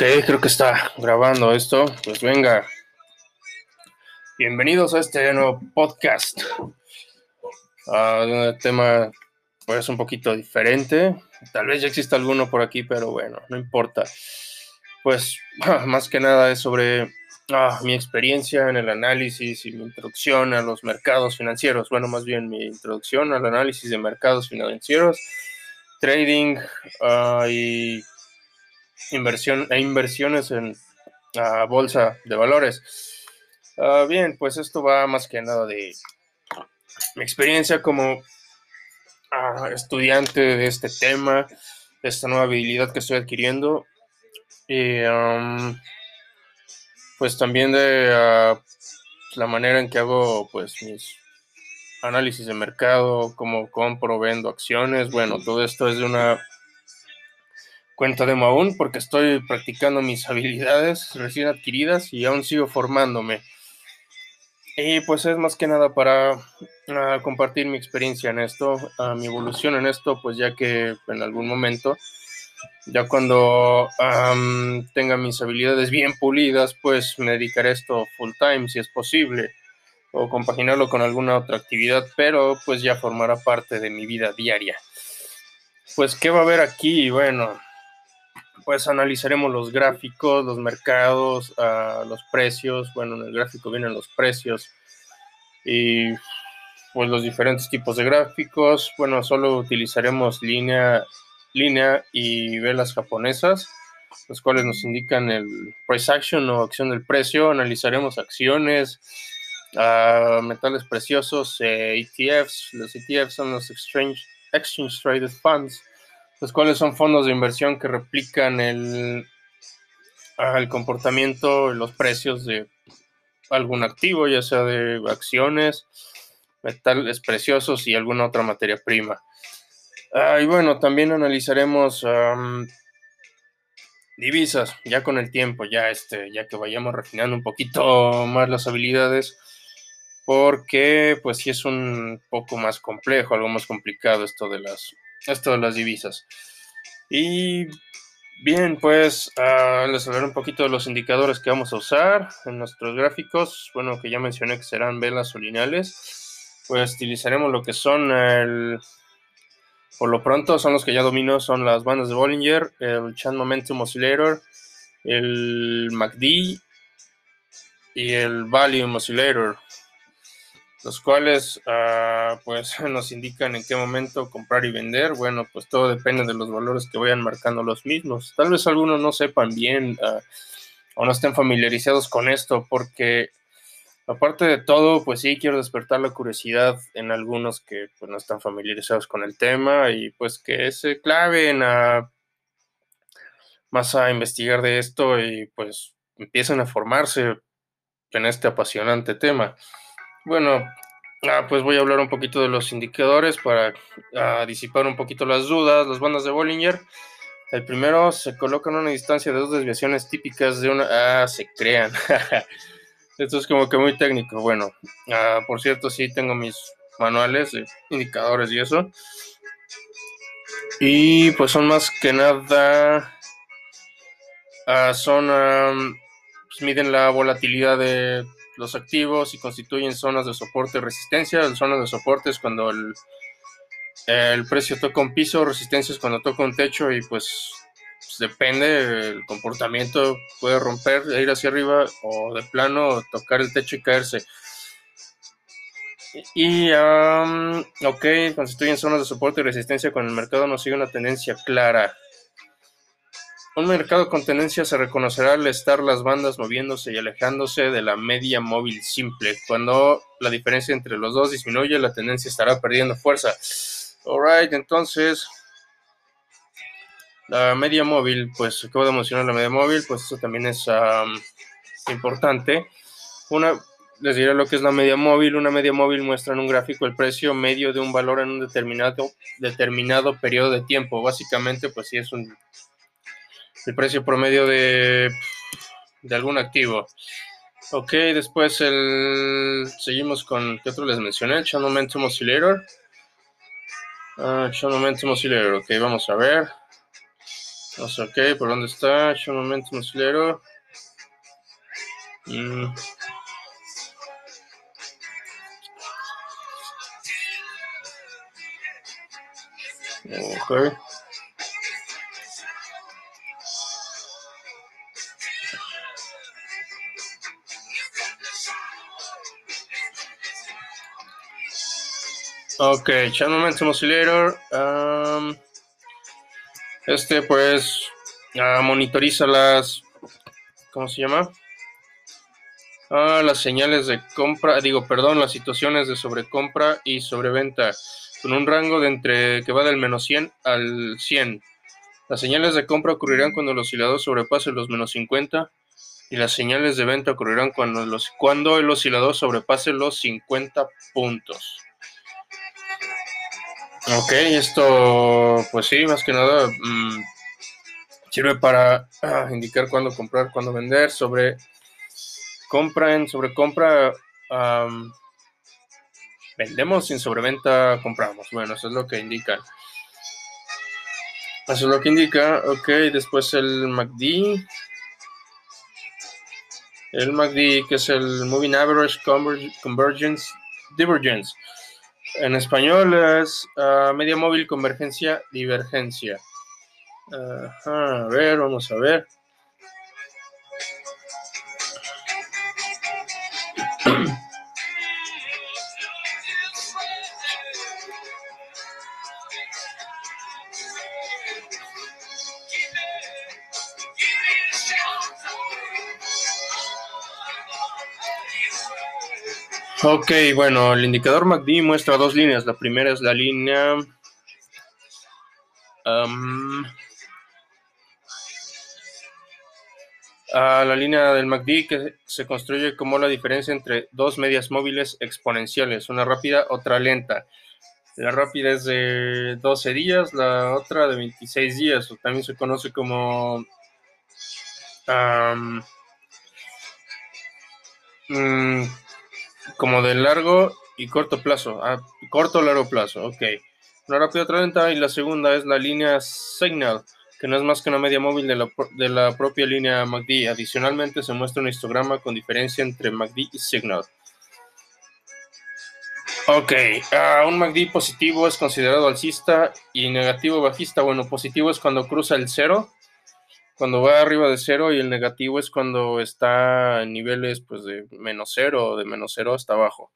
Ok, creo que está grabando esto. Pues venga. Bienvenidos a este nuevo podcast. Uh, tema pues un poquito diferente. Tal vez ya exista alguno por aquí, pero bueno, no importa. Pues más que nada es sobre ah, mi experiencia en el análisis y mi introducción a los mercados financieros. Bueno, más bien mi introducción al análisis de mercados financieros, trading uh, y inversión e inversiones en bolsa de valores. Ah, bien, pues esto va más que nada de mi experiencia como ah, estudiante de este tema, de esta nueva habilidad que estoy adquiriendo. Y pues también de ah, la manera en que hago pues mis análisis de mercado, cómo compro, vendo acciones. Bueno, todo esto es de una cuenta de aún porque estoy practicando mis habilidades recién adquiridas y aún sigo formándome. Y pues es más que nada para uh, compartir mi experiencia en esto, uh, mi evolución en esto, pues ya que en algún momento, ya cuando um, tenga mis habilidades bien pulidas, pues me dedicaré a esto full time si es posible, o compaginarlo con alguna otra actividad, pero pues ya formará parte de mi vida diaria. Pues, ¿qué va a haber aquí? Bueno, pues analizaremos los gráficos, los mercados, uh, los precios. Bueno, en el gráfico vienen los precios y pues los diferentes tipos de gráficos. Bueno, solo utilizaremos línea, línea y velas japonesas, los cuales nos indican el price action o acción del precio. Analizaremos acciones, uh, metales preciosos, eh, ETFs. Los ETFs son los Exchange, exchange Traded Funds los cuales son fondos de inversión que replican el, el comportamiento, los precios de algún activo, ya sea de acciones, metales preciosos y alguna otra materia prima. Ah, y bueno, también analizaremos divisas, ya con el tiempo, ya, este, ya que vayamos refinando un poquito más las habilidades, porque pues sí es un poco más complejo, algo más complicado esto de las esto de las divisas. Y bien, pues uh, les hablaré un poquito de los indicadores que vamos a usar en nuestros gráficos. Bueno, que ya mencioné que serán velas o lineales. Pues utilizaremos lo que son el... Por lo pronto son los que ya domino, son las bandas de Bollinger, el Chan Momentum Oscillator, el MACD y el Volume Oscillator los cuales ah, pues nos indican en qué momento comprar y vender. Bueno, pues todo depende de los valores que vayan marcando los mismos. Tal vez algunos no sepan bien ah, o no estén familiarizados con esto, porque aparte de todo, pues sí quiero despertar la curiosidad en algunos que pues, no están familiarizados con el tema y pues que se claven a más a investigar de esto y pues empiecen a formarse en este apasionante tema. Bueno, ah, pues voy a hablar un poquito de los indicadores para ah, disipar un poquito las dudas. Las bandas de Bollinger. El primero se coloca en una distancia de dos desviaciones típicas de una... Ah, se crean. Esto es como que muy técnico. Bueno, ah, por cierto, sí tengo mis manuales de indicadores y eso. Y pues son más que nada... son... Pues miden la volatilidad de los activos y constituyen zonas de soporte y resistencia. La zona de soporte es cuando el, el precio toca un piso, resistencia es cuando toca un techo y pues, pues depende, el comportamiento puede romper, ir hacia arriba o de plano tocar el techo y caerse. Y, ok, constituyen zonas de soporte y resistencia cuando el mercado no sigue una tendencia clara. Un mercado con tendencia se reconocerá al estar las bandas moviéndose y alejándose de la media móvil simple. Cuando la diferencia entre los dos disminuye, la tendencia estará perdiendo fuerza. Alright, entonces la media móvil, pues acabo de mencionar la media móvil, pues eso también es importante. Una, les diré lo que es la media móvil. Una media móvil muestra en un gráfico el precio medio de un valor en un determinado, determinado periodo de tiempo. Básicamente, pues sí es un el precio promedio de, de algún activo. Ok, después el, seguimos con, ¿qué otro les mencioné? El Channel Momentum Oscillator. Uh, Momentum Oscillator, ok, vamos a ver. Sé, ok, ¿por dónde está? Un momento, mochilero. Mm. Ok. Ok, Channel Momentum Oscillator. Este pues uh, monitoriza las, ¿cómo se llama? Ah, las señales de compra, digo, perdón, las situaciones de sobrecompra y sobreventa con un rango de entre que va del menos 100 al 100. Las señales de compra ocurrirán cuando el oscilador sobrepase los menos 50 y las señales de venta ocurrirán cuando, los, cuando el oscilador sobrepase los 50 puntos. Ok, esto, pues sí, más que nada mm, sirve para ah, indicar cuándo comprar, cuándo vender, sobre compra en sobrecompra, vendemos, sin sobreventa compramos. Bueno, eso es lo que indica. Eso es lo que indica. Ok, después el MACD. El MACD, que es el Moving Average Convergence Divergence. En español es uh, media móvil, convergencia, divergencia. a ver, vamos a ver. Ok, bueno, el indicador MACD muestra dos líneas. La primera es la línea... la línea del MACD que se construye como la diferencia entre dos medias móviles exponenciales, una rápida, otra lenta. La rápida es de 12 días, la otra de 26 días, o también se conoce como mm, como de largo y corto plazo. Ah, corto o largo plazo, ok. Una rápida otra y la segunda es la línea Signal, que no es más que una media móvil de la, de la propia línea MACD. Adicionalmente se muestra un histograma con diferencia entre MACD y Signal. Ok, uh, un MACD positivo es considerado alcista y negativo bajista. Bueno, positivo es cuando cruza el cero cuando va arriba de cero y el negativo es cuando está en niveles pues de menos cero o de menos cero hasta abajo.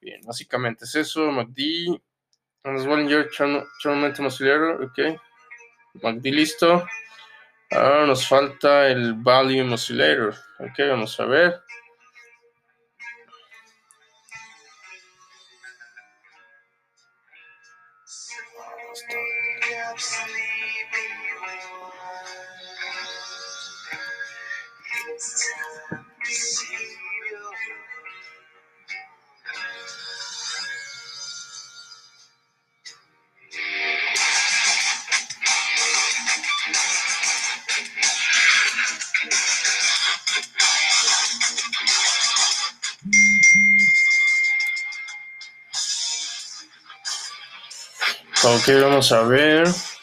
Bien, básicamente es eso, MACD, Bollinger Channel Oscillator, ok. MACD listo. Ahora nos falta el Volume Oscillator, ok, vamos a ver. Ok, vamos a ver.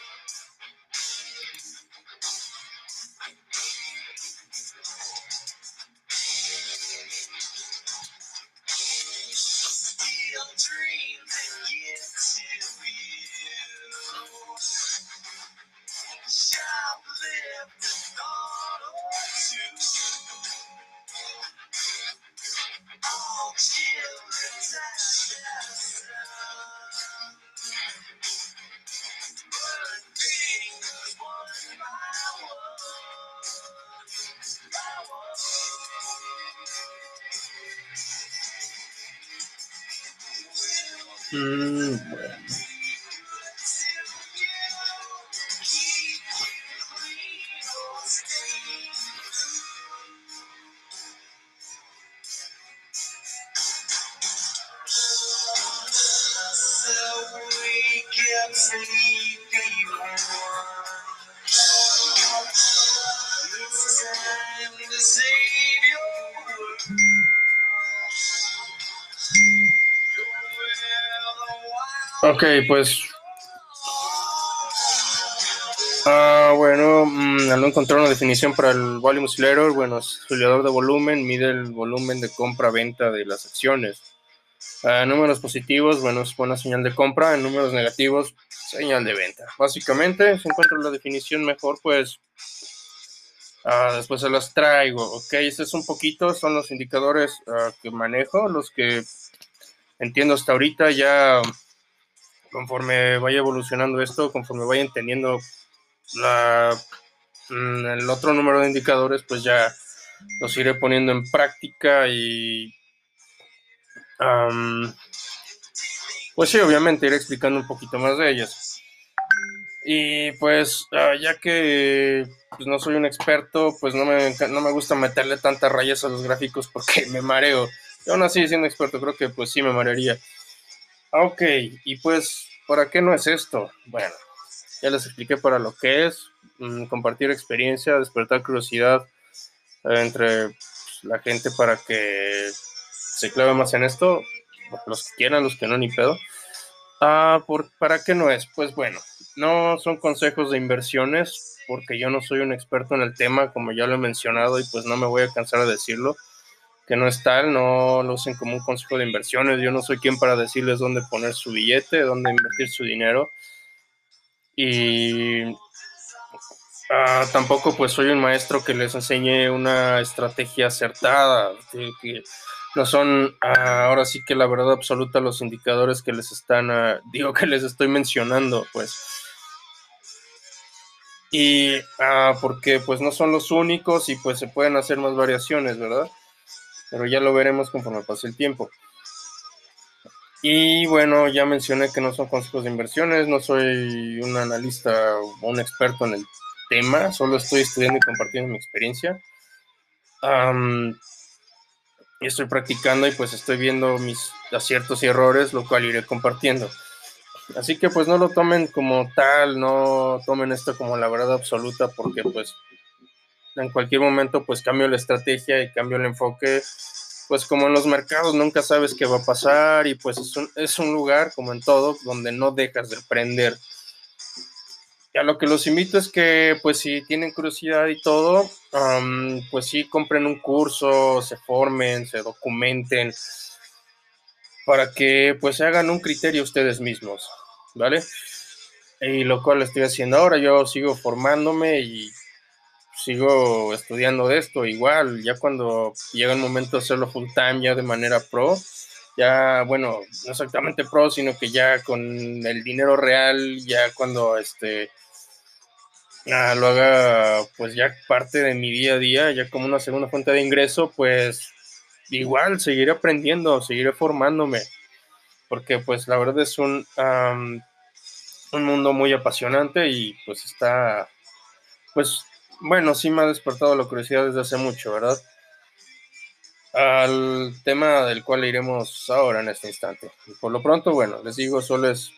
Mm, bueno. Ok, pues. Ah, bueno, mm, al no encontrar una definición para el volume oscillator, bueno, oscilador de volumen mide el volumen de compra-venta de las acciones. Uh, números positivos, bueno, es buena señal de compra. En números negativos, señal de venta. Básicamente, si encuentro la definición mejor, pues uh, después se las traigo. Ok, este es un poquito, son los indicadores uh, que manejo, los que entiendo hasta ahorita. Ya conforme vaya evolucionando esto, conforme vaya entendiendo mm, el otro número de indicadores, pues ya los iré poniendo en práctica y pues sí, obviamente iré explicando un poquito más de ellas. Y pues ah, ya que pues, no soy un experto, pues no me, no me gusta meterle tantas rayas a los gráficos porque me mareo. Y aún así, siendo experto, creo que pues sí me marearía. Ok, y pues, ¿para qué no es esto? Bueno, ya les expliqué para lo que es, mm, compartir experiencia, despertar curiosidad eh, entre pues, la gente para que se clave más en esto, los que quieran, los que no, ni pedo. Ah, por, ¿Para qué no es? Pues bueno, no son consejos de inversiones, porque yo no soy un experto en el tema, como ya lo he mencionado, y pues no me voy a cansar de decirlo, que no es tal, no lo usen como un consejo de inversiones, yo no soy quien para decirles dónde poner su billete, dónde invertir su dinero, y ah, tampoco pues soy un maestro que les enseñe una estrategia acertada, que no son ah, ahora sí que la verdad absoluta los indicadores que les están, ah, digo que les estoy mencionando, pues. Y porque pues no son los únicos y pues se pueden hacer más variaciones, ¿verdad? Pero ya lo veremos conforme pase el tiempo. Y bueno, ya mencioné que no son consejos de inversiones, no soy un analista o un experto en el tema, solo estoy estudiando y compartiendo mi experiencia estoy practicando y pues estoy viendo mis aciertos y errores, lo cual iré compartiendo. Así que pues no lo tomen como tal, no tomen esto como la verdad absoluta porque pues en cualquier momento pues cambio la estrategia y cambio el enfoque. Pues como en los mercados nunca sabes qué va a pasar y pues es un, es un lugar como en todo donde no dejas de aprender a lo que los invito es que, pues, si tienen curiosidad y todo, pues sí, compren un curso, se formen, se documenten, para que, pues, hagan un criterio ustedes mismos, ¿vale? Y lo cual estoy haciendo ahora, yo sigo formándome y sigo estudiando de esto, igual, ya cuando llega el momento de hacerlo full time, ya de manera pro, ya, bueno, no exactamente pro, sino que ya con el dinero real, ya cuando, este, Ah, lo haga pues ya parte de mi día a día, ya como una segunda fuente de ingreso, pues igual seguiré aprendiendo, seguiré formándome, porque pues la verdad es un, un mundo muy apasionante y pues está, pues bueno, sí me ha despertado la curiosidad desde hace mucho, ¿verdad? Al tema del cual iremos ahora en este instante. Por lo pronto, bueno, les digo, solo es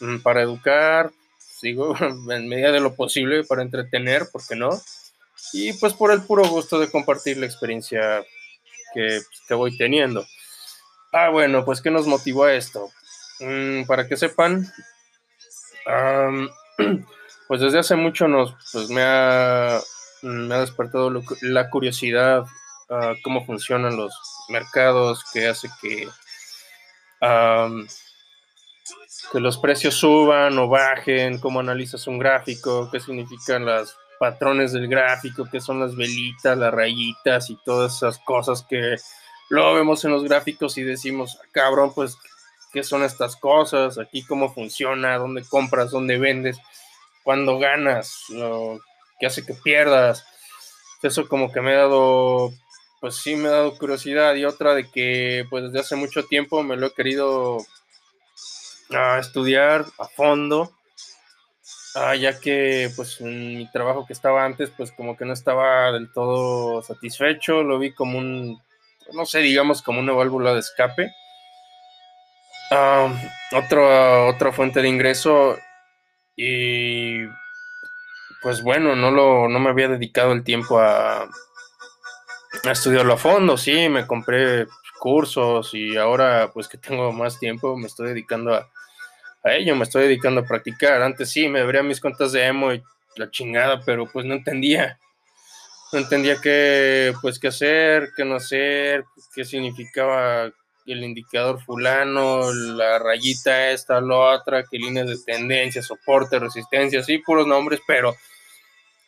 mm, para educar, digo, en medida de lo posible para entretener, ¿por qué no? Y pues por el puro gusto de compartir la experiencia que, voy teniendo. Ah, bueno, pues ¿qué nos motivó a esto? Mm, para que sepan, pues desde hace mucho nos, pues me ha, me ha despertado la curiosidad uh, cómo funcionan los mercados, que hace que que los precios suban o bajen, cómo analizas un gráfico, qué significan los patrones del gráfico, qué son las velitas, las rayitas y todas esas cosas que luego vemos en los gráficos y decimos, ah, cabrón, pues, ¿qué son estas cosas? Aquí cómo funciona, dónde compras, dónde vendes, cuándo ganas, qué hace que pierdas. Eso como que me ha dado, pues sí me ha dado curiosidad y otra de que pues desde hace mucho tiempo me lo he querido a estudiar a fondo, ah, ya que pues en mi trabajo que estaba antes pues como que no estaba del todo satisfecho, lo vi como un, no sé, digamos como una válvula de escape. Ah, otra fuente de ingreso y pues bueno, no, lo, no me había dedicado el tiempo a, estudiarlo a fondo, sí, me compré cursos y ahora pues que tengo más tiempo me estoy dedicando a, ello, me estoy dedicando a practicar. Antes sí, me abría mis cuentas de emo y la chingada, pero pues no entendía. No entendía qué, pues, qué hacer, qué no hacer, qué significaba el indicador fulano, la rayita esta, la otra, qué líneas de tendencia, soporte, resistencia, sí, puros nombres, pero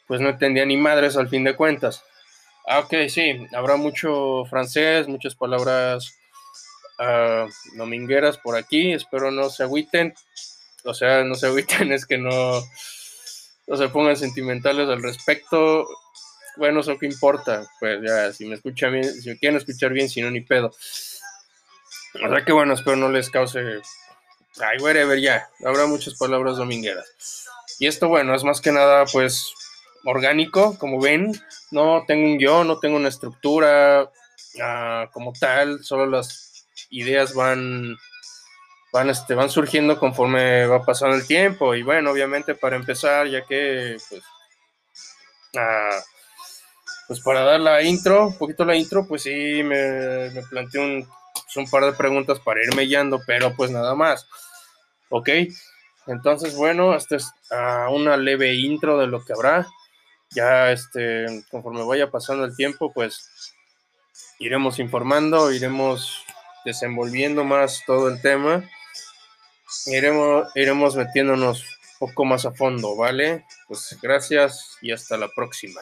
pues no entendía ni madres al fin de cuentas. Ah, ok, sí, habrá mucho francés, muchas palabras uh, domingueras por aquí, espero no se agüiten, o sea, no se agüiten, es que no, no se pongan sentimentales al respecto, bueno, eso que importa, pues ya, si me escuchan bien, si me quieren escuchar bien, si no, ni pedo. O sea que bueno, espero no les cause. Ay, whatever, ya. Habrá muchas palabras domingueras. Y esto, bueno, es más que nada, pues, orgánico, como ven. No tengo un guion, no tengo una estructura ah, como tal. Solo las ideas van, van, este, van surgiendo conforme va pasando el tiempo. Y bueno, obviamente, para empezar, ya que, pues, ah, pues para dar la intro, un poquito la intro, pues sí, me, me planteé un un par de preguntas para ir mellando, pero pues nada más. Ok, entonces bueno, esta es ah, una leve intro de lo que habrá. Ya este, conforme vaya pasando el tiempo, pues iremos informando, iremos desenvolviendo más todo el tema. Iremos, iremos metiéndonos un poco más a fondo, ¿vale? Pues gracias y hasta la próxima.